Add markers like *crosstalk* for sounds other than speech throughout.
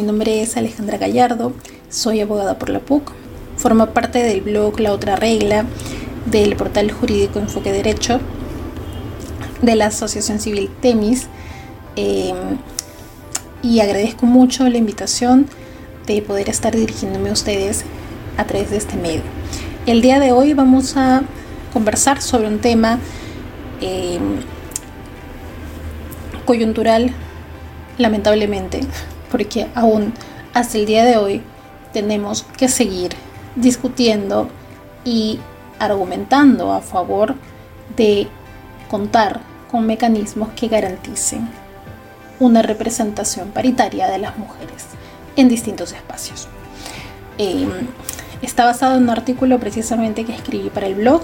mi nombre es Alejandra Gallardo, soy abogada por la PUC, formo parte del blog La Otra Regla, del portal jurídico Enfoque Derecho, de la Asociación Civil Temis eh, y agradezco mucho la invitación de poder estar dirigiéndome a ustedes a través de este medio. El día de hoy vamos a conversar sobre un tema eh, coyuntural, lamentablemente, porque aún hasta el día de hoy tenemos que seguir discutiendo y argumentando a favor de contar con mecanismos que garanticen una representación paritaria de las mujeres en distintos espacios. Eh, está basado en un artículo precisamente que escribí para el blog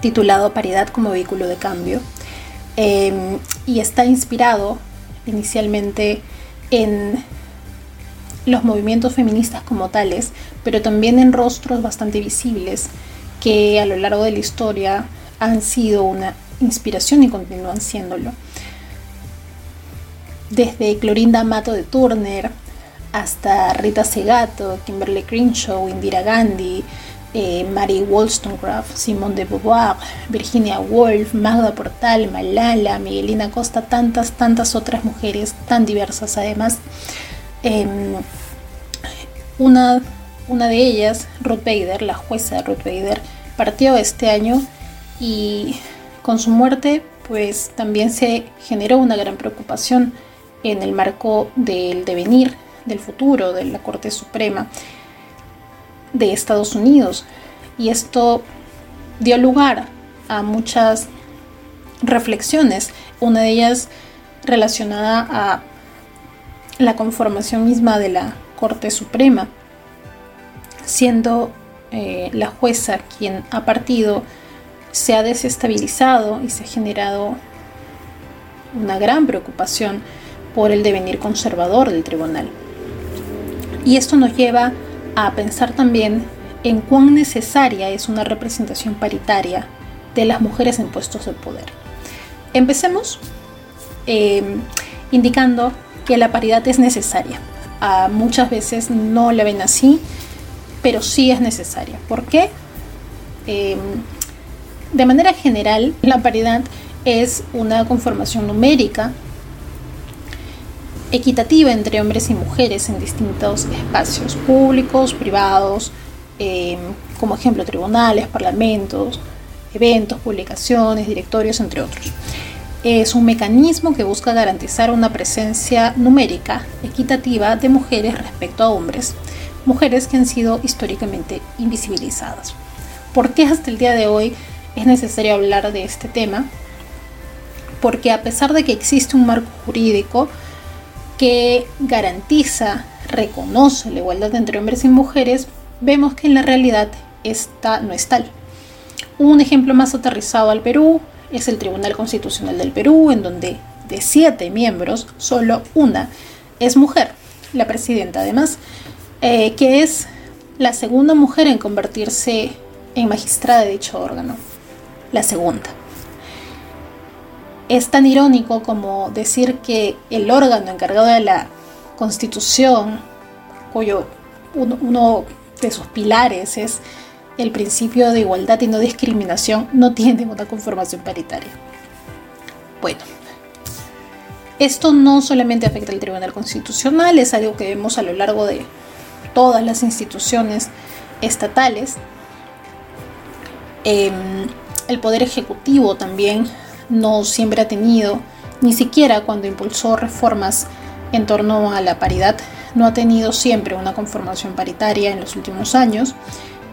titulado Paridad como vehículo de cambio eh, y está inspirado inicialmente en los movimientos feministas como tales, pero también en rostros bastante visibles que a lo largo de la historia han sido una inspiración y continúan siéndolo. Desde Clorinda Mato de Turner hasta Rita Segato, Kimberly Crenshaw, Indira Gandhi, eh, Mary Wollstonecraft, Simone de Beauvoir, Virginia Woolf, Magda Portal, Malala, Miguelina Costa, tantas, tantas otras mujeres tan diversas además. Em, una, una de ellas, Ruth Bader, la jueza Ruth Bader, partió este año y con su muerte pues también se generó una gran preocupación en el marco del devenir del futuro de la Corte Suprema de Estados Unidos. Y esto dio lugar a muchas reflexiones, una de ellas relacionada a la conformación misma de la Corte Suprema, siendo eh, la jueza quien ha partido, se ha desestabilizado y se ha generado una gran preocupación por el devenir conservador del tribunal. Y esto nos lleva a pensar también en cuán necesaria es una representación paritaria de las mujeres en puestos de poder. Empecemos eh, indicando que la paridad es necesaria. muchas veces no la ven así, pero sí es necesaria. ¿Por qué? Eh, de manera general, la paridad es una conformación numérica equitativa entre hombres y mujeres en distintos espacios públicos, privados, em, como ejemplo tribunales, parlamentos, eventos, publicaciones, directorios, entre otros. Es un mecanismo que busca garantizar una presencia numérica equitativa de mujeres respecto a hombres, mujeres que han sido históricamente invisibilizadas. ¿Por qué hasta el día de hoy es necesario hablar de este tema? Porque a pesar de que existe un marco jurídico, que garantiza, reconoce la igualdad entre hombres y mujeres, vemos que en la realidad esta no es tal. Un ejemplo más aterrizado al Perú es el Tribunal Constitucional del Perú, en donde de siete miembros, solo una es mujer, la presidenta además, eh, que es la segunda mujer en convertirse en magistrada de dicho órgano. La segunda es tan irónico como decir que el órgano encargado de la constitución, cuyo uno, de sus pilares es el principio de igualdad y no discriminación, no tiene una conformación paritaria. Bueno, esto no solamente afecta al Tribunal Constitucional, es algo que vemos a lo largo de todas las instituciones estatales. Em, el Poder Ejecutivo también no siempre ha tenido, ni siquiera cuando impulsó reformas en torno a la paridad, no ha tenido siempre una conformación paritaria en los últimos años,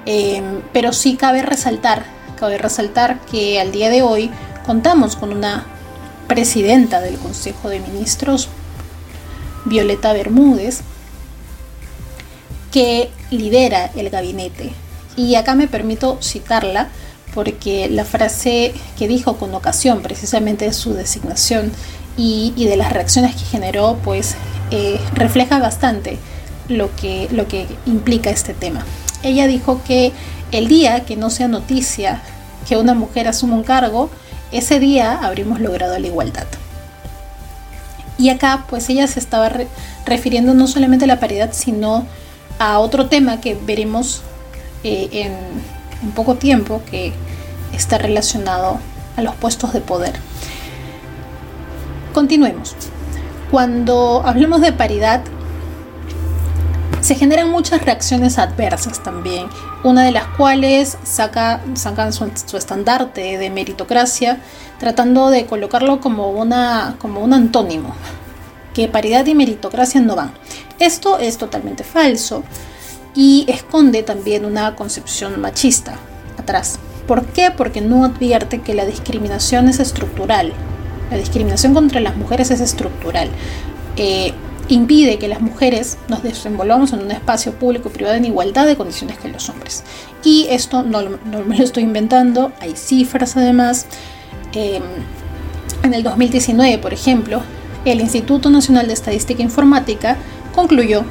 eh, pero sí cabe resaltar, cabe resaltar que al día de hoy contamos con una presidenta del Consejo de Ministros, Violeta Bermúdez, que lidera el gabinete. Y acá me permito citarla porque la frase que dijo con ocasión precisamente de su designación y, de las reacciones que generó, pues eh, refleja bastante lo que, lo que implica este tema. Ella dijo que el día que no sea noticia que una mujer asuma un cargo, ese día habremos logrado la igualdad. Y acá pues ella se estaba refiriendo no solamente a la paridad, sino a otro tema que veremos eh, en un poco tiempo que está relacionado a los puestos de poder. Continuemos. Cuando hablamos de paridad, se generan muchas reacciones adversas también, una de las cuales saca, sacan su, estandarte de meritocracia, tratando de colocarlo como, una, como un antónimo, que paridad y meritocracia no van. Esto es totalmente falso y esconde también una concepción machista atrás. ¿Por qué? Porque no advierte que la discriminación es estructural. La discriminación contra las mujeres es estructural. Eh, impide que las mujeres nos desenvolvamos en un espacio público y privado en igualdad de condiciones que los hombres. Y esto no, me lo estoy inventando, hay cifras además. Em, en el 2019, por ejemplo, el Instituto Nacional de Estadística e Informática concluyó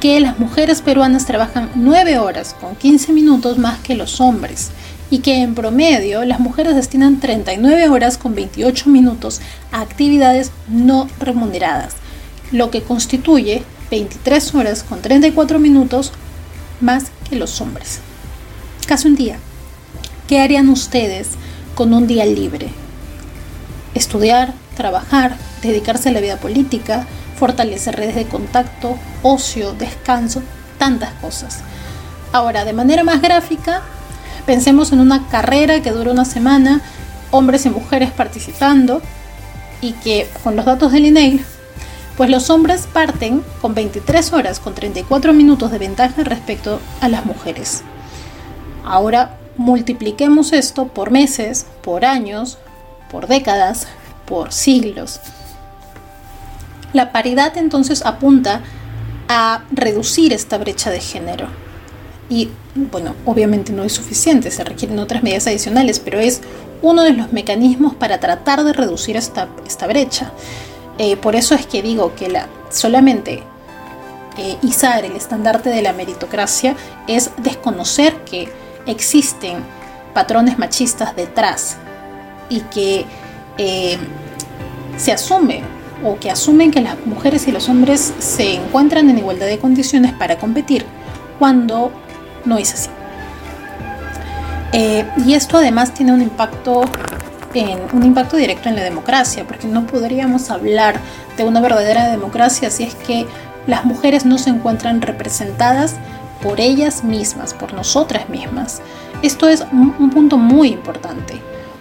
que las mujeres peruanas trabajan 9 horas con 15 minutos más que los hombres y que en promedio las mujeres destinan 39 horas con 28 minutos a actividades no remuneradas lo que constituye 23 horas con 34 minutos más que los hombres. Casi un día. ¿Qué harían ustedes con un día libre? Estudiar, trabajar, dedicarse a la vida política, fortalecer redes de contacto, ocio, descanso, tantas cosas. Ahora, de manera más gráfica, pensemos en una carrera que dura una semana, hombres y mujeres participando, y que con los datos del INEI pues los hombres parten con 23 horas con 34 minutos de ventaja respecto a las mujeres. Ahora multipliquemos esto por meses, por años, por décadas, por siglos. La paridad entonces apunta a reducir esta brecha de género. Y bueno, obviamente no es suficiente, se requieren otras medidas adicionales, pero es uno de los mecanismos para tratar de reducir esta, esta brecha. Eh, por eso es que digo que la, solamente eh, izar el estandarte de la meritocracia es desconocer que existen patrones machistas detrás y que eh, se asume o que asumen que las mujeres y los hombres se encuentran en igualdad de condiciones para competir cuando no es así. y esto además tiene un impacto en un impacto directo en la democracia, porque no podríamos hablar de una verdadera democracia si es que las mujeres no se encuentran representadas por ellas mismas, por nosotras mismas. Esto es un, punto muy importante,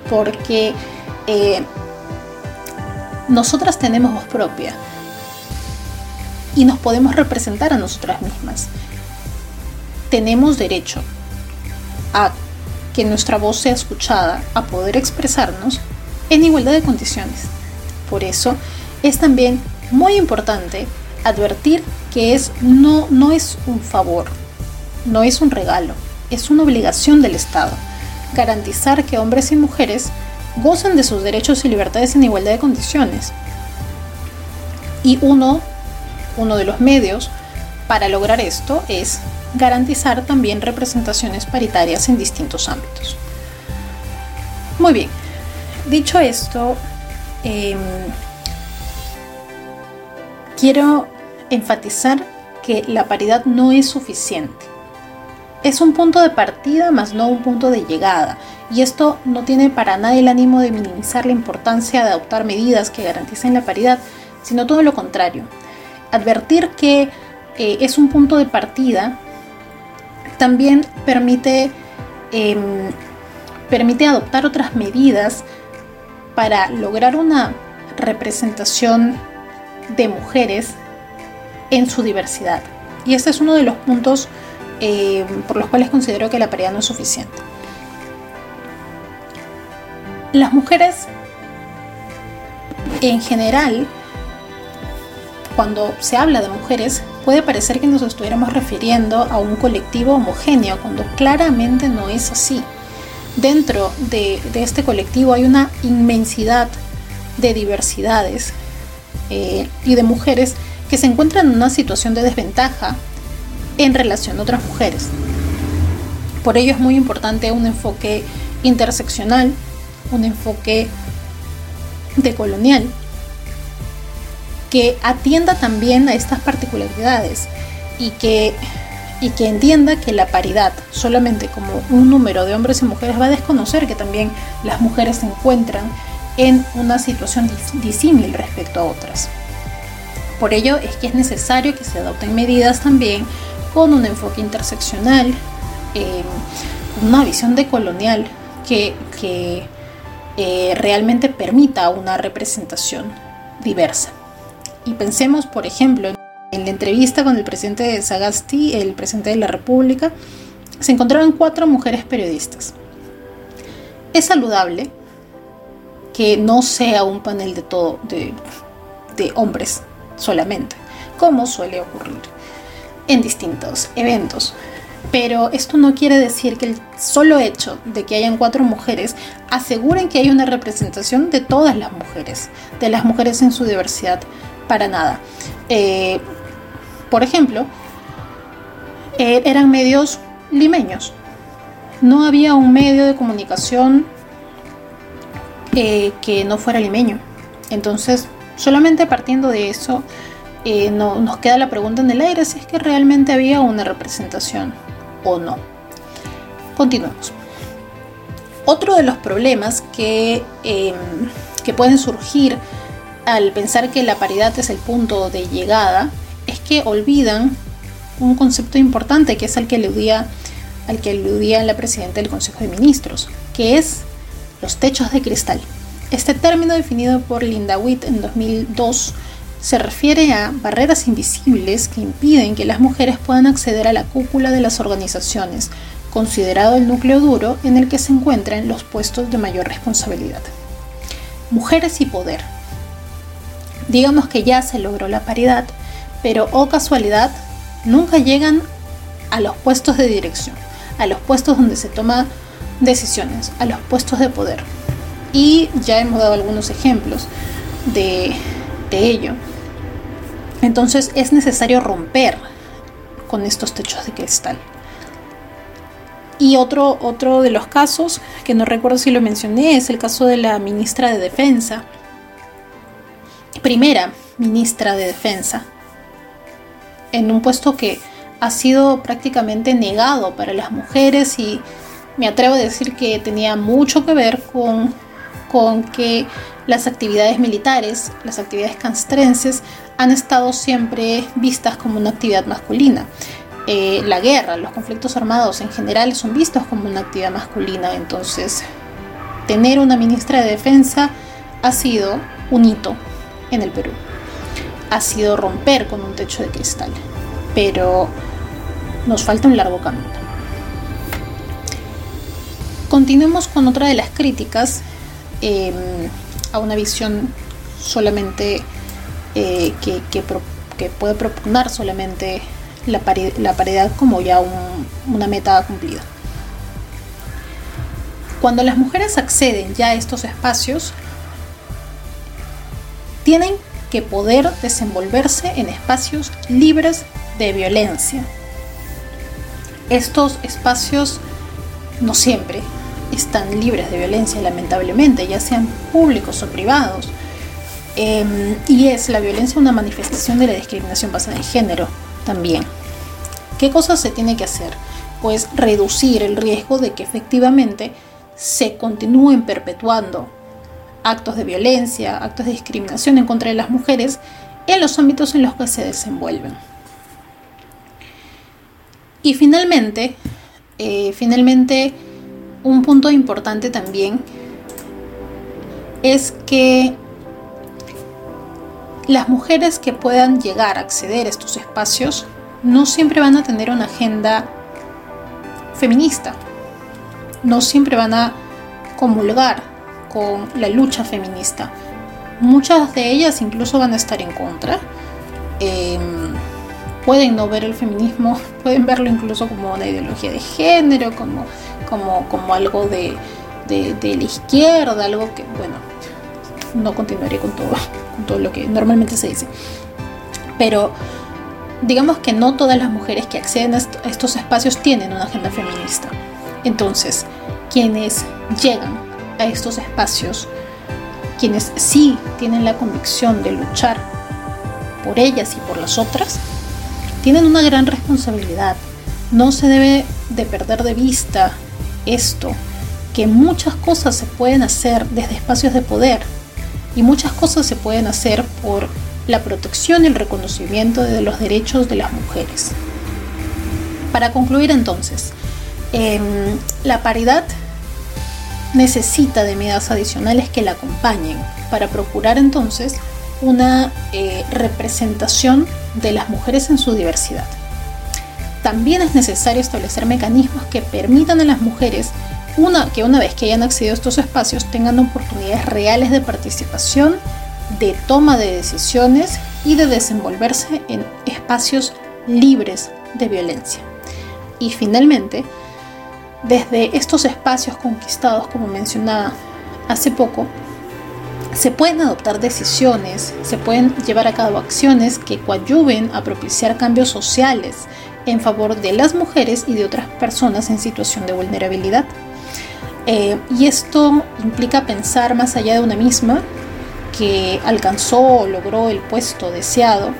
porque eh, nosotras tenemos voz propia y nos podemos representar a nosotras mismas. Tenemos derecho a que nuestra voz sea escuchada, a poder expresarnos en igualdad de condiciones. Por eso es también muy importante advertir que es, no, no es un favor, no es un regalo, es una obligación del Estado garantizar que hombres y mujeres gocen de sus derechos y libertades en igualdad de condiciones. Y uno, uno de los medios para lograr esto es garantizar también representaciones paritarias en distintos ámbitos. Muy bien, dicho esto, em, quiero enfatizar que la paridad no es suficiente. Es un punto de partida, más no un punto de llegada, y esto no tiene para nada el ánimo de minimizar la importancia de adoptar medidas que garanticen la paridad, sino todo lo contrario. Advertir que eh, es un punto de partida también permite, em, permite adoptar otras medidas para lograr una representación de mujeres en su diversidad. Y este es uno de los puntos em, por los cuales considero que la paridad no es suficiente. Las mujeres en general, cuando se habla de mujeres, puede parecer que nos estuviéramos refiriendo a un colectivo homogéneo, cuando claramente no es así. Dentro de, este colectivo hay una inmensidad de diversidades eh, y de mujeres que se encuentran en una situación de desventaja en relación a otras mujeres. Por ello es muy importante un enfoque interseccional, un enfoque decolonial que atienda también a estas particularidades y que, y que entienda que la paridad solamente como un número de hombres y mujeres va a desconocer que también las mujeres se encuentran en una situación disímil respecto a otras. Por ello es que es necesario que se adopten medidas también con un enfoque interseccional, eh, una visión decolonial que, que eh, realmente permita una representación diversa. Y pensemos, por ejemplo, en la entrevista con el presidente de Sagasti, el presidente de la República, se encontraban cuatro mujeres periodistas. Es saludable que no sea un panel de todo de, de hombres solamente, como suele ocurrir en distintos eventos. Pero esto no quiere decir que el solo hecho de que hayan cuatro mujeres aseguren que hay una representación de todas las mujeres, de las mujeres en su diversidad, para nada. Eh, por ejemplo, eh, eran medios limeños. No había un medio de comunicación eh, que no fuera limeño. Entonces, solamente partiendo de eso, no, nos queda la pregunta en el aire si es que realmente había una representación o no. Continuemos. Otro de los problemas que, em, que pueden surgir al pensar que la paridad es el punto de llegada es que olvidan un concepto importante que es el que aludía, al que aludía la presidenta del Consejo de Ministros, que es los techos de cristal. Este término definido por Linda Witt en 2002 se refiere a barreras invisibles que impiden que las mujeres puedan acceder a la cúpula de las organizaciones, considerado el núcleo duro en el que se encuentran los puestos de mayor responsabilidad. Mujeres y poder. Digamos que ya se logró la paridad, pero oh casualidad, nunca llegan a los puestos de dirección, a los puestos donde se toman decisiones, a los puestos de poder. Y ya hemos dado algunos ejemplos de ello. Entonces es necesario romper con estos techos de cristal. Y otro, otro de los casos, que no recuerdo si lo mencioné, es el caso de la ministra de Defensa. Primera ministra de Defensa. En un puesto que ha sido prácticamente negado para las mujeres y me atrevo a decir que tenía mucho que ver con, con que las actividades militares, las actividades castrenses, han estado siempre vistas como una actividad masculina. Eh, la guerra, los conflictos armados en general son vistos como una actividad masculina. Entonces, tener una ministra de defensa ha sido un hito en el Perú. Ha sido romper con un techo de cristal. Pero nos falta un largo camino. Continuemos con otra de las críticas em, a una visión solamente eh, que, puede proponer solamente la, paridad como ya una meta cumplida. Cuando las mujeres acceden ya a estos espacios, tienen que poder desenvolverse en espacios libres de violencia. Estos espacios no siempre están libres de violencia, lamentablemente, ya sean públicos o privados. Em, y es la violencia una manifestación de la discriminación basada en género también. ¿Qué cosas se tiene que hacer? Pues reducir el riesgo de que efectivamente se continúen perpetuando actos de violencia, actos de discriminación en contra de las mujeres en los ámbitos en los que se desenvuelven. Y finalmente, eh, finalmente, un punto importante también es que las mujeres que puedan llegar a acceder a estos espacios no siempre van a tener una agenda feminista, no siempre van a comulgar con la lucha feminista. Muchas de ellas incluso van a estar en contra. Em, pueden no ver el feminismo, *laughs* pueden verlo incluso como una ideología de género, como, como, como algo de, de, de la izquierda, algo que, bueno, no continuaré con todo, todo lo que normalmente se dice. Pero digamos que no todas las mujeres que acceden a estos espacios tienen una agenda feminista. Entonces, quienes llegan a estos espacios, quienes sí tienen la convicción de luchar por ellas y por las otras, tienen una gran responsabilidad. No se debe de perder de vista esto, que muchas cosas se pueden hacer desde espacios de poder y muchas cosas se pueden hacer por la protección y el reconocimiento de los derechos de las mujeres. Para concluir entonces, em, la paridad necesita de medidas adicionales que la acompañen para procurar entonces una eh, representación de las mujeres en su diversidad. También es necesario establecer mecanismos que permitan a las mujeres una, que una vez que hayan accedido a estos espacios tengan oportunidades reales de participación, de toma de decisiones y de desenvolverse en espacios libres de violencia. Y finalmente, desde estos espacios conquistados, como mencionaba hace poco, se pueden adoptar decisiones, se pueden llevar a cabo acciones que coadyuven a propiciar cambios sociales en favor de las mujeres y de otras personas en situación de vulnerabilidad. Eh, y esto implica pensar más allá de una misma, que alcanzó o logró el puesto deseado,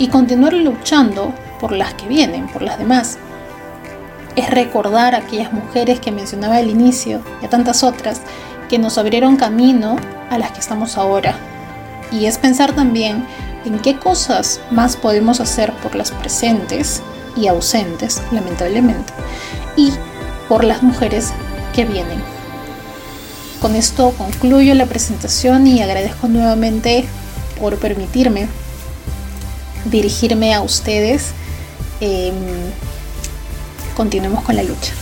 y continuar luchando por las que vienen, por las demás. Es recordar a aquellas mujeres que mencionaba al inicio y a tantas otras que nos abrieron camino a las que estamos ahora. Y es pensar también en qué cosas más podemos hacer por las presentes y ausentes, lamentablemente, y por las mujeres vienen. Con esto concluyo la presentación y agradezco nuevamente por permitirme dirigirme a ustedes. Em, continuemos con la lucha.